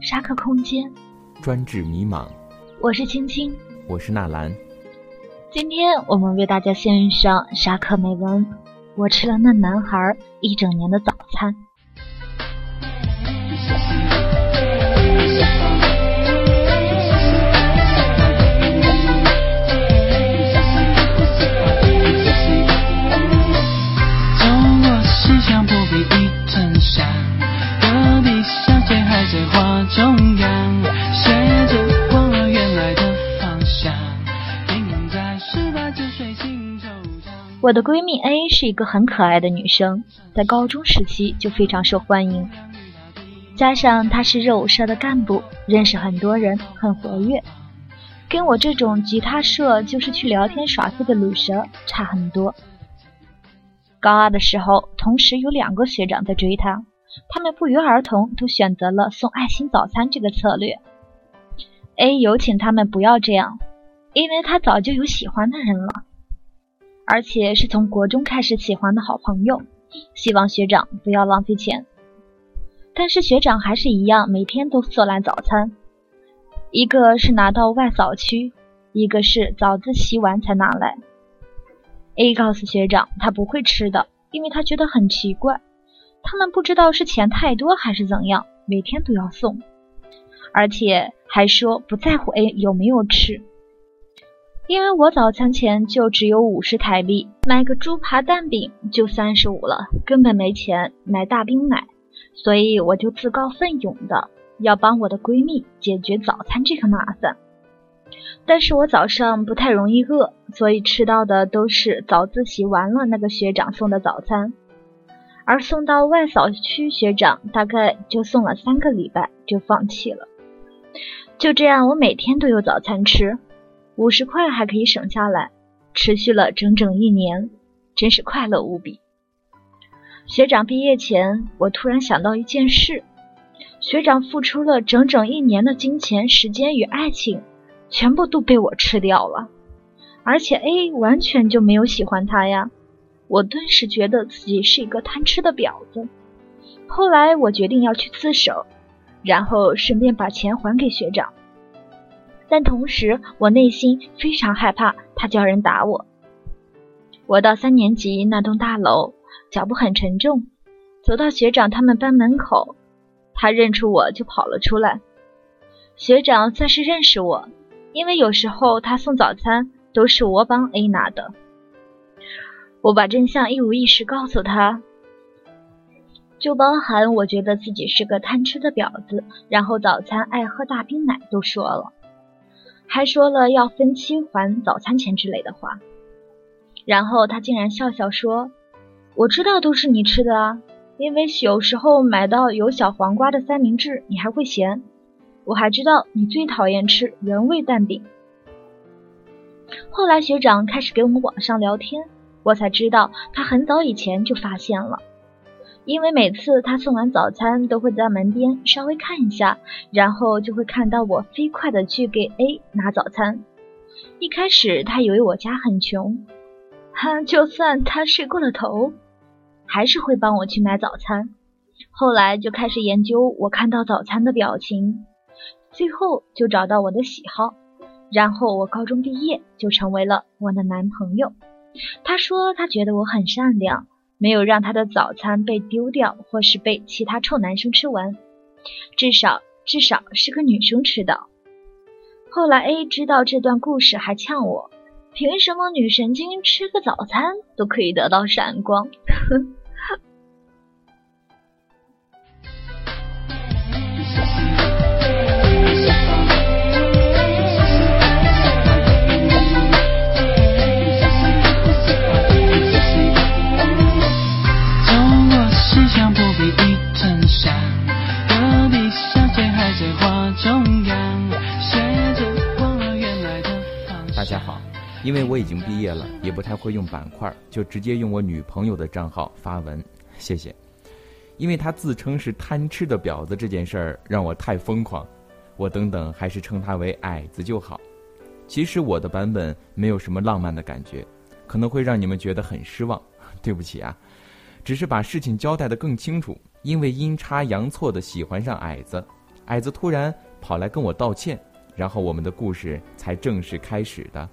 沙克空间，专治迷茫。我是青青，我是纳兰。今天我们为大家献上沙克美文。我吃了那男孩一整年的早我的闺蜜 A 是一个很可爱的女生，在高中时期就非常受欢迎，加上她是热舞社的干部，认识很多人，很活跃，跟我这种吉他社就是去聊天耍废的卤蛇差很多。高二的时候，同时有两个学长在追她，他们不约而同都选择了送爱心早餐这个策略。A 有请他们不要这样，因为他早就有喜欢的人了。而且是从国中开始喜欢的好朋友，希望学长不要浪费钱。但是学长还是一样，每天都送来早餐，一个是拿到外扫区，一个是早自习完才拿来。A 告诉学长，他不会吃的，因为他觉得很奇怪，他们不知道是钱太多还是怎样，每天都要送，而且还说不在乎 A 有没有吃。因为我早餐钱就只有五十台币，买个猪扒蛋饼就三十五了，根本没钱买大冰奶，所以我就自告奋勇的要帮我的闺蜜解决早餐这个麻烦。但是我早上不太容易饿，所以吃到的都是早自习完了那个学长送的早餐，而送到外扫区学长大概就送了三个礼拜就放弃了。就这样，我每天都有早餐吃。五十块还可以省下来，持续了整整一年，真是快乐无比。学长毕业前，我突然想到一件事：学长付出了整整一年的金钱、时间与爱情，全部都被我吃掉了，而且 A 完全就没有喜欢他呀！我顿时觉得自己是一个贪吃的婊子。后来我决定要去自首，然后顺便把钱还给学长。但同时，我内心非常害怕他叫人打我。我到三年级那栋大楼，脚步很沉重，走到学长他们班门口，他认出我就跑了出来。学长算是认识我，因为有时候他送早餐都是我帮 A 拿的。我把真相一五一十告诉他，就包含我觉得自己是个贪吃的婊子，然后早餐爱喝大冰奶都说了。还说了要分期还早餐钱之类的话，然后他竟然笑笑说：“我知道都是你吃的啊，因为有时候买到有小黄瓜的三明治，你还会嫌。我还知道你最讨厌吃原味蛋饼。”后来学长开始给我们网上聊天，我才知道他很早以前就发现了。因为每次他送完早餐，都会在门边稍微看一下，然后就会看到我飞快的去给 A 拿早餐。一开始他以为我家很穷，哈，就算他睡过了头，还是会帮我去买早餐。后来就开始研究我看到早餐的表情，最后就找到我的喜好，然后我高中毕业就成为了我的男朋友。他说他觉得我很善良。没有让他的早餐被丢掉，或是被其他臭男生吃完，至少至少是个女生吃的。后来 A 知道这段故事，还呛我：凭什么女神经吃个早餐都可以得到闪光？家好因为我已经毕业了，也不太会用板块，就直接用我女朋友的账号发文，谢谢。因为她自称是贪吃的婊子这件事儿让我太疯狂，我等等还是称她为矮子就好。其实我的版本没有什么浪漫的感觉，可能会让你们觉得很失望，对不起啊，只是把事情交代的更清楚。因为阴差阳错的喜欢上矮子，矮子突然跑来跟我道歉，然后我们的故事才正式开始的。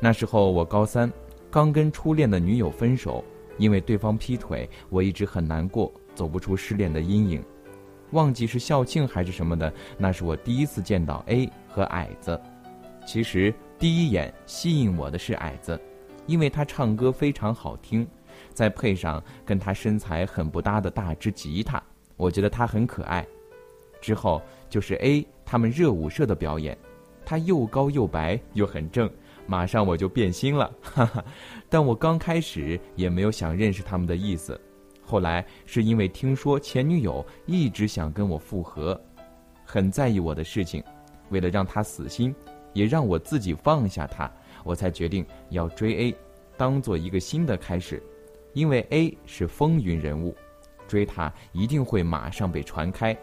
那时候我高三，刚跟初恋的女友分手，因为对方劈腿，我一直很难过，走不出失恋的阴影。忘记是校庆还是什么的，那是我第一次见到 A 和矮子。其实第一眼吸引我的是矮子，因为他唱歌非常好听，再配上跟他身材很不搭的大支吉他，我觉得他很可爱。之后就是 A 他们热舞社的表演，他又高又白又很正。马上我就变心了，哈哈！但我刚开始也没有想认识他们的意思，后来是因为听说前女友一直想跟我复合，很在意我的事情，为了让他死心，也让我自己放下他，我才决定要追 A，当做一个新的开始，因为 A 是风云人物，追他一定会马上被传开。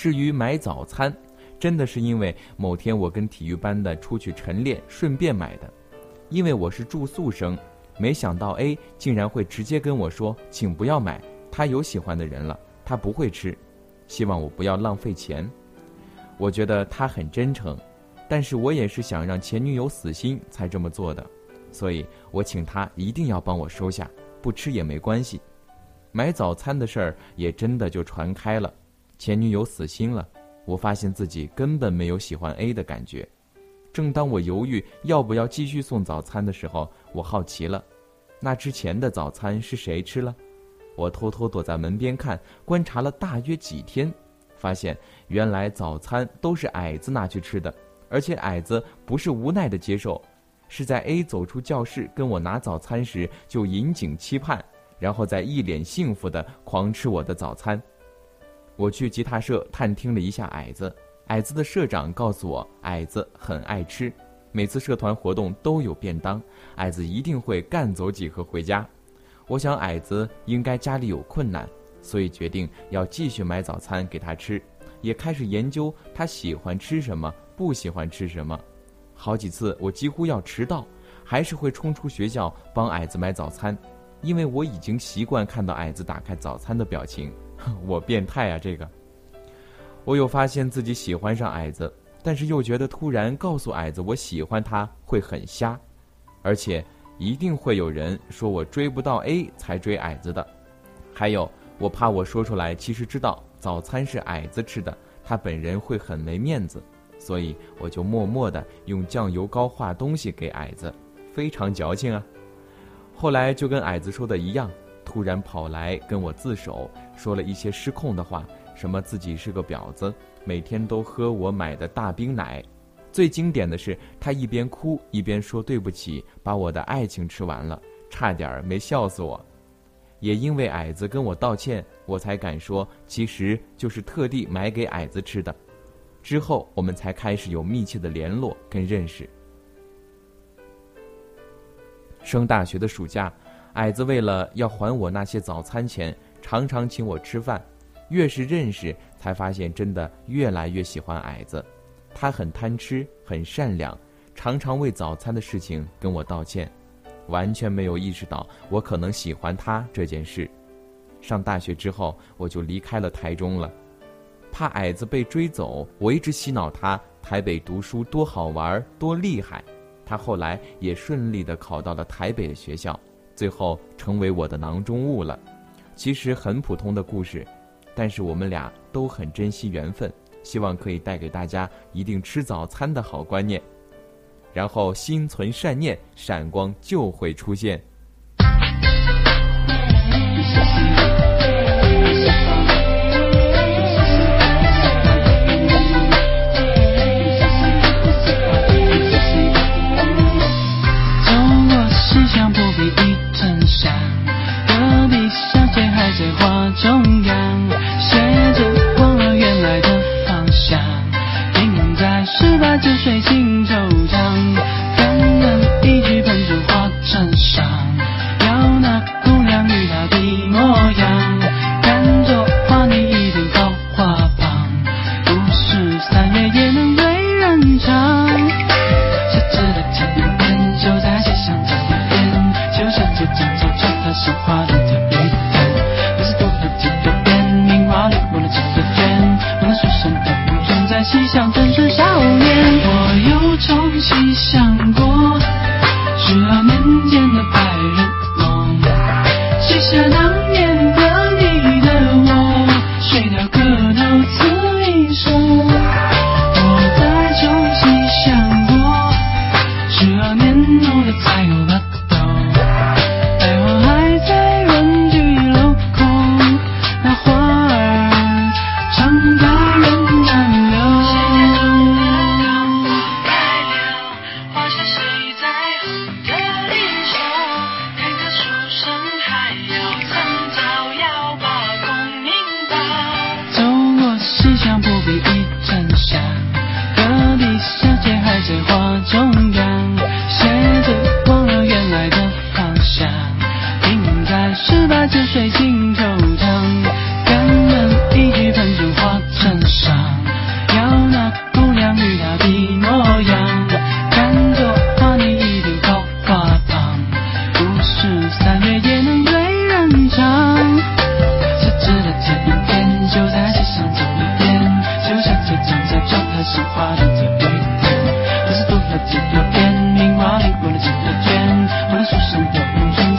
至于买早餐。真的是因为某天我跟体育班的出去晨练，顺便买的。因为我是住宿生，没想到 A 竟然会直接跟我说：“请不要买，他有喜欢的人了，他不会吃。”希望我不要浪费钱。我觉得他很真诚，但是我也是想让前女友死心才这么做的，所以我请他一定要帮我收下，不吃也没关系。买早餐的事儿也真的就传开了，前女友死心了。我发现自己根本没有喜欢 A 的感觉。正当我犹豫要不要继续送早餐的时候，我好奇了，那之前的早餐是谁吃了？我偷偷躲在门边看，观察了大约几天，发现原来早餐都是矮子拿去吃的，而且矮子不是无奈的接受，是在 A 走出教室跟我拿早餐时就引颈期盼，然后再一脸幸福的狂吃我的早餐。我去吉他社探听了一下矮子，矮子的社长告诉我，矮子很爱吃，每次社团活动都有便当，矮子一定会干走几盒回家。我想矮子应该家里有困难，所以决定要继续买早餐给他吃，也开始研究他喜欢吃什么，不喜欢吃什么。好几次我几乎要迟到，还是会冲出学校帮矮子买早餐，因为我已经习惯看到矮子打开早餐的表情。我变态啊！这个，我有发现自己喜欢上矮子，但是又觉得突然告诉矮子我喜欢他会很瞎，而且一定会有人说我追不到 A 才追矮子的。还有，我怕我说出来，其实知道早餐是矮子吃的，他本人会很没面子，所以我就默默的用酱油膏画东西给矮子，非常矫情啊。后来就跟矮子说的一样。突然跑来跟我自首，说了一些失控的话，什么自己是个婊子，每天都喝我买的大冰奶。最经典的是，他一边哭一边说对不起，把我的爱情吃完了，差点没笑死我。也因为矮子跟我道歉，我才敢说其实就是特地买给矮子吃的。之后我们才开始有密切的联络跟认识。升大学的暑假。矮子为了要还我那些早餐钱，常常请我吃饭。越是认识，才发现真的越来越喜欢矮子。他很贪吃，很善良，常常为早餐的事情跟我道歉，完全没有意识到我可能喜欢他这件事。上大学之后，我就离开了台中了，怕矮子被追走，我一直洗脑他台北读书多好玩多厉害。他后来也顺利的考到了台北的学校。最后成为我的囊中物了，其实很普通的故事，但是我们俩都很珍惜缘分，希望可以带给大家一定吃早餐的好观念，然后心存善念，闪光就会出现。一句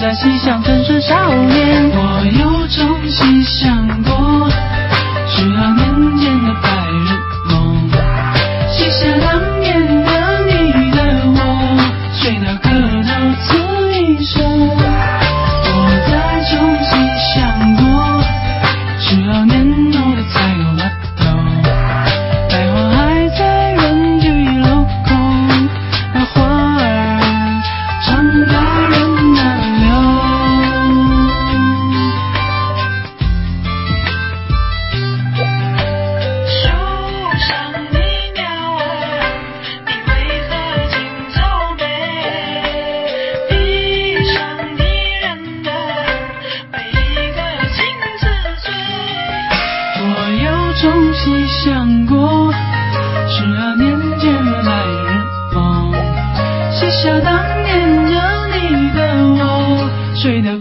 在西厢，正是少年。我有重新想过，十二年前的他。中细想过十二年前的白日梦写下当年的你的我谁的